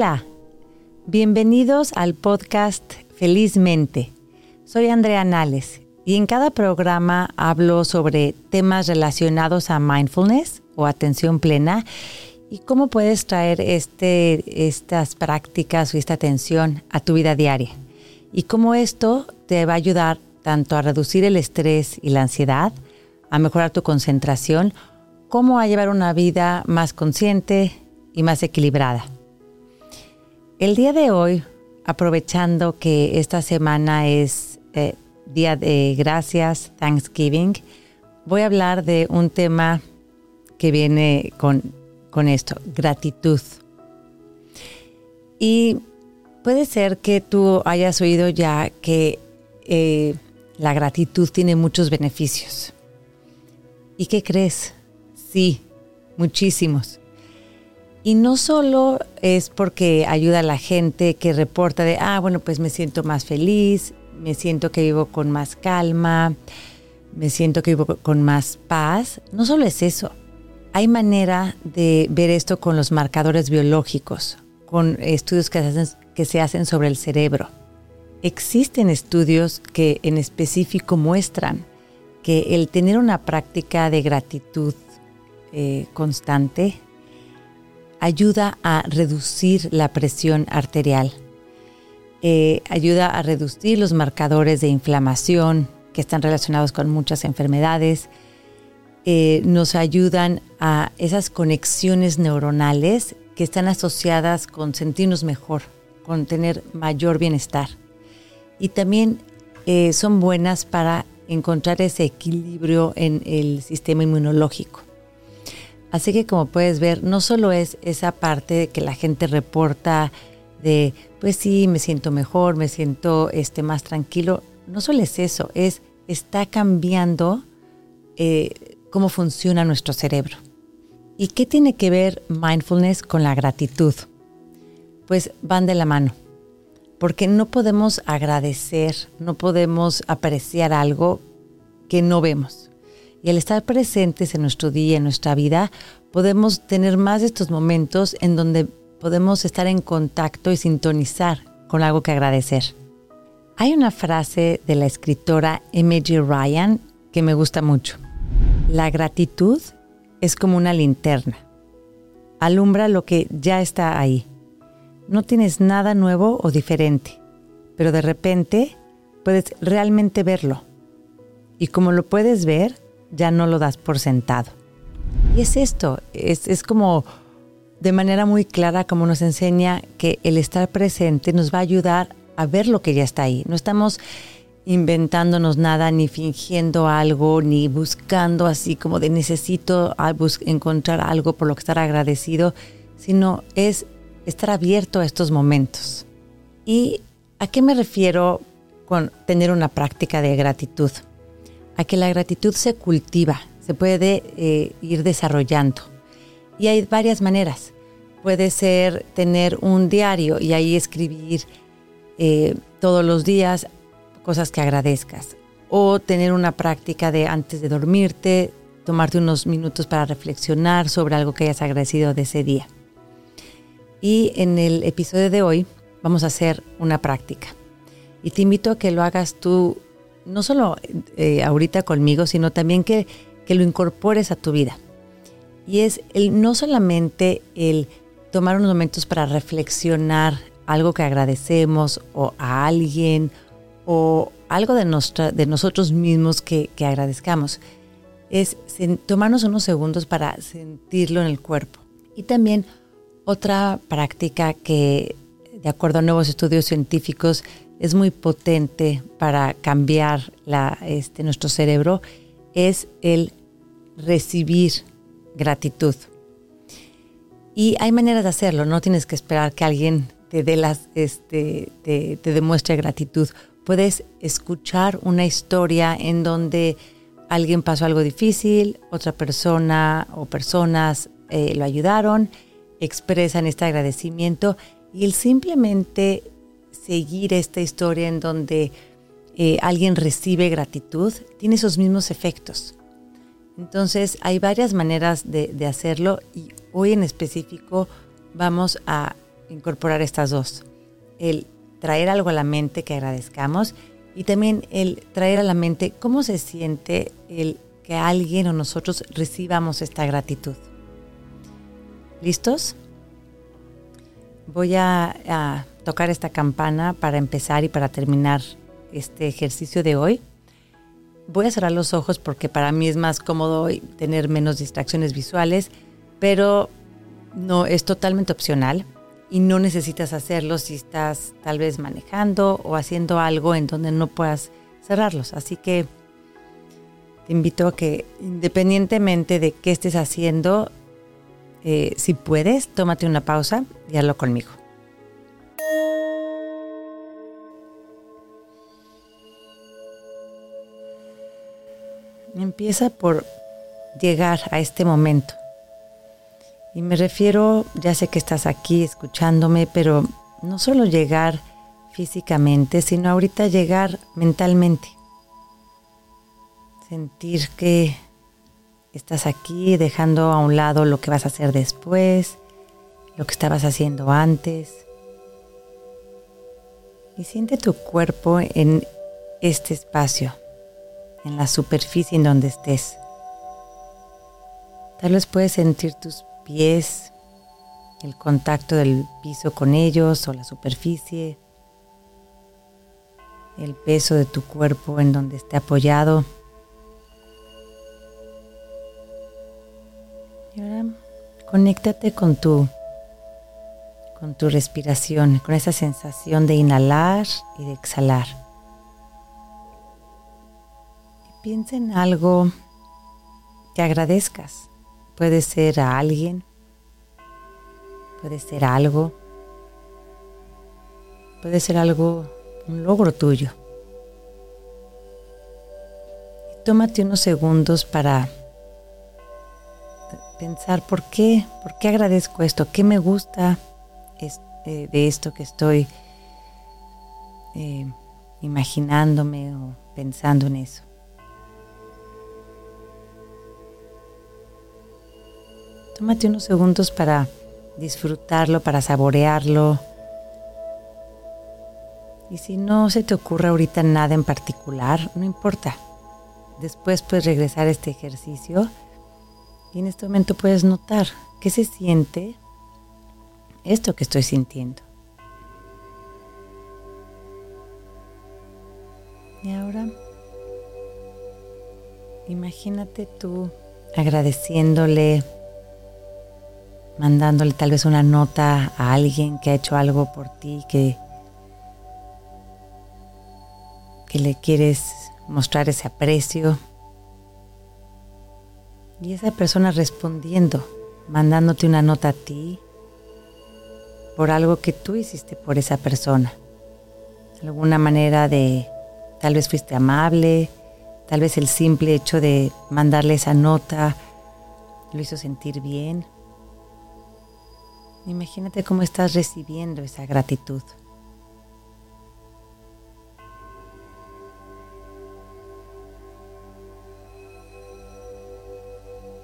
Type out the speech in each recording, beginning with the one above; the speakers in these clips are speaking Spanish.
Hola, bienvenidos al podcast Felizmente. Soy Andrea Nales y en cada programa hablo sobre temas relacionados a mindfulness o atención plena y cómo puedes traer este, estas prácticas o esta atención a tu vida diaria y cómo esto te va a ayudar tanto a reducir el estrés y la ansiedad, a mejorar tu concentración, como a llevar una vida más consciente y más equilibrada. El día de hoy, aprovechando que esta semana es eh, Día de Gracias, Thanksgiving, voy a hablar de un tema que viene con, con esto, gratitud. Y puede ser que tú hayas oído ya que eh, la gratitud tiene muchos beneficios. ¿Y qué crees? Sí, muchísimos. Y no solo es porque ayuda a la gente que reporta de, ah, bueno, pues me siento más feliz, me siento que vivo con más calma, me siento que vivo con más paz. No solo es eso. Hay manera de ver esto con los marcadores biológicos, con estudios que se hacen, sobre el cerebro. Existen estudios que en específico muestran que el tener una práctica de gratitud eh, constante ayuda a reducir la presión arterial, eh, ayuda a reducir los marcadores de inflamación que están relacionados con muchas enfermedades, eh, nos ayudan a esas conexiones neuronales que están asociadas con sentirnos mejor, con tener mayor bienestar. Y también eh, son buenas para encontrar ese equilibrio en el sistema inmunológico. Así que como puedes ver, no solo es esa parte que la gente reporta de, pues sí, me siento mejor, me siento este, más tranquilo. No solo es eso, es está cambiando eh, cómo funciona nuestro cerebro. ¿Y qué tiene que ver mindfulness con la gratitud? Pues van de la mano, porque no podemos agradecer, no podemos apreciar algo que no vemos. Y al estar presentes en nuestro día, en nuestra vida, podemos tener más de estos momentos en donde podemos estar en contacto y sintonizar con algo que agradecer. Hay una frase de la escritora M.G. Ryan que me gusta mucho. La gratitud es como una linterna. Alumbra lo que ya está ahí. No tienes nada nuevo o diferente, pero de repente puedes realmente verlo. Y como lo puedes ver, ya no lo das por sentado. Y es esto, es, es como de manera muy clara como nos enseña que el estar presente nos va a ayudar a ver lo que ya está ahí. No estamos inventándonos nada, ni fingiendo algo, ni buscando así como de necesito encontrar algo por lo que estar agradecido, sino es estar abierto a estos momentos. ¿Y a qué me refiero con tener una práctica de gratitud? A que la gratitud se cultiva, se puede eh, ir desarrollando. Y hay varias maneras. Puede ser tener un diario y ahí escribir eh, todos los días cosas que agradezcas. O tener una práctica de antes de dormirte, tomarte unos minutos para reflexionar sobre algo que hayas agradecido de ese día. Y en el episodio de hoy vamos a hacer una práctica. Y te invito a que lo hagas tú, no solo eh, ahorita conmigo, sino también que que lo incorpores a tu vida. Y es el, no solamente el tomar unos momentos para reflexionar algo que agradecemos o a alguien o algo de, nuestra, de nosotros mismos que, que agradezcamos. Es tomarnos unos segundos para sentirlo en el cuerpo. Y también otra práctica que, de acuerdo a nuevos estudios científicos, es muy potente para cambiar la, este, nuestro cerebro, es el recibir gratitud. Y hay maneras de hacerlo, no tienes que esperar que alguien te dé las, este, te, demuestre gratitud. Puedes escuchar una historia en donde alguien pasó algo difícil, otra persona o personas eh, lo ayudaron, expresan este agradecimiento y el simplemente seguir esta historia en donde eh, alguien recibe gratitud tiene esos mismos efectos. Entonces hay varias maneras de, hacerlo y hoy en específico vamos a incorporar estas dos. El traer algo a la mente que agradezcamos y también el traer a la mente cómo se siente el que alguien o nosotros recibamos esta gratitud. ¿Listos? Voy a, a tocar esta campana para empezar y para terminar este ejercicio de hoy. Voy a cerrar los ojos porque para mí es más cómodo tener menos distracciones visuales, pero no es totalmente opcional y no necesitas hacerlo si estás tal vez manejando o haciendo algo en donde no puedas cerrarlos. Así que te invito a que independientemente de qué estés haciendo, eh, si puedes, tómate una pausa y hazlo conmigo. Empieza por llegar a este momento. Y me refiero, ya sé que estás aquí escuchándome, pero no solo llegar físicamente, sino ahorita llegar mentalmente. Sentir que estás aquí dejando a un lado lo que vas a hacer después, lo que estabas haciendo antes. Y siente tu cuerpo en este espacio, en la superficie en donde estés. Tal vez puedes sentir tus pies, el contacto del piso con ellos o la superficie, el peso de tu cuerpo en donde esté apoyado. Y ahora conéctate con tu con tu respiración, con esa sensación de inhalar y de exhalar. Piensa en algo que agradezcas. Puede ser a alguien, puede ser algo, puede ser algo, un logro tuyo. Tómate unos segundos para pensar por qué, por qué agradezco esto, qué me gusta eh, de esto que estoy eh, imaginándome o pensando en eso. Tómate unos segundos para disfrutarlo, para saborearlo. Y si no se te ocurre ahorita nada en particular, no importa. Después puedes regresar a este ejercicio y en este momento puedes notar qué se siente esto que estoy sintiendo. Y ahora imagínate tú agradeciéndole mandándole tal vez una nota a alguien que ha hecho algo por ti, que, que le quieres mostrar ese aprecio. Y esa persona respondiendo, mandándote una nota a ti por algo que tú hiciste por esa persona. Alguna manera de, tal vez fuiste amable, tal vez el simple hecho de mandarle esa nota lo hizo sentir bien. Imagínate cómo estás recibiendo esa gratitud.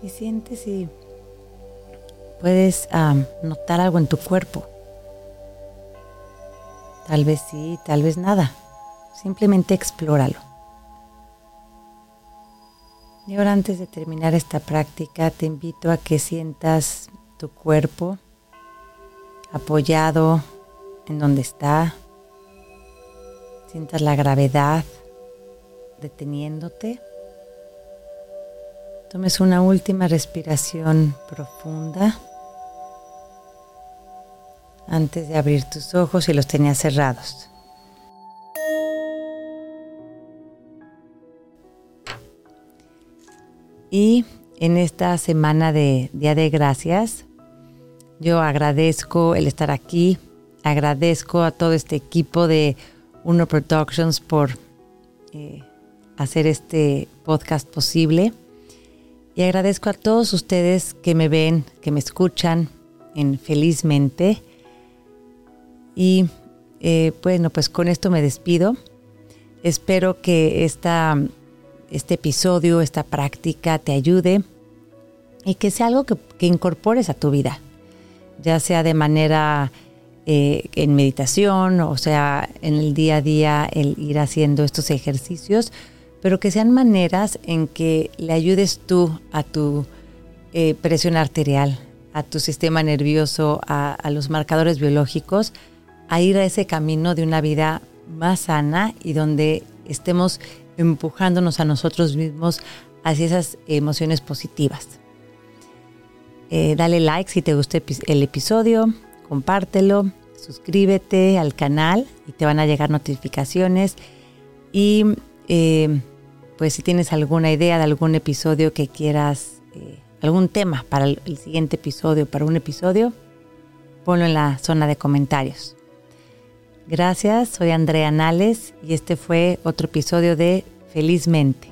Y siente si puedes notar algo en tu cuerpo. Tal vez sí, tal vez nada. Simplemente explóralo. Y ahora antes de terminar esta práctica te invito a que sientas tu cuerpo apoyado en donde está. Sientas la gravedad deteniéndote. Tomes una última respiración profunda antes de abrir tus ojos y los tenías cerrados. Y en esta semana de Día de Gracias, yo agradezco el estar aquí, agradezco a todo este equipo de Uno Productions por eh, hacer este podcast posible y agradezco a todos ustedes que me ven, que me escuchan en Felizmente. Y eh, bueno, pues con esto me despido. Espero que esta, este episodio, esta práctica te ayude y que sea algo que incorpores a tu vida ya sea de manera eh, en meditación, o sea, en el día a día el ir haciendo estos ejercicios, pero que sean maneras en que le ayudes tú a tu eh, presión arterial, a tu sistema nervioso, a, a los marcadores biológicos, a ir a ese camino de una vida más sana y donde estemos empujándonos a nosotros mismos hacia esas emociones positivas. Eh, dale like si te gustó el episodio, compártelo, suscríbete al canal y te van a llegar notificaciones. Y eh, pues si tienes alguna idea de algún episodio que quieras, eh, algún tema para el, el siguiente episodio, para un episodio, ponlo en la zona de comentarios. Gracias, soy Andrea Nales y este fue otro episodio de Felizmente.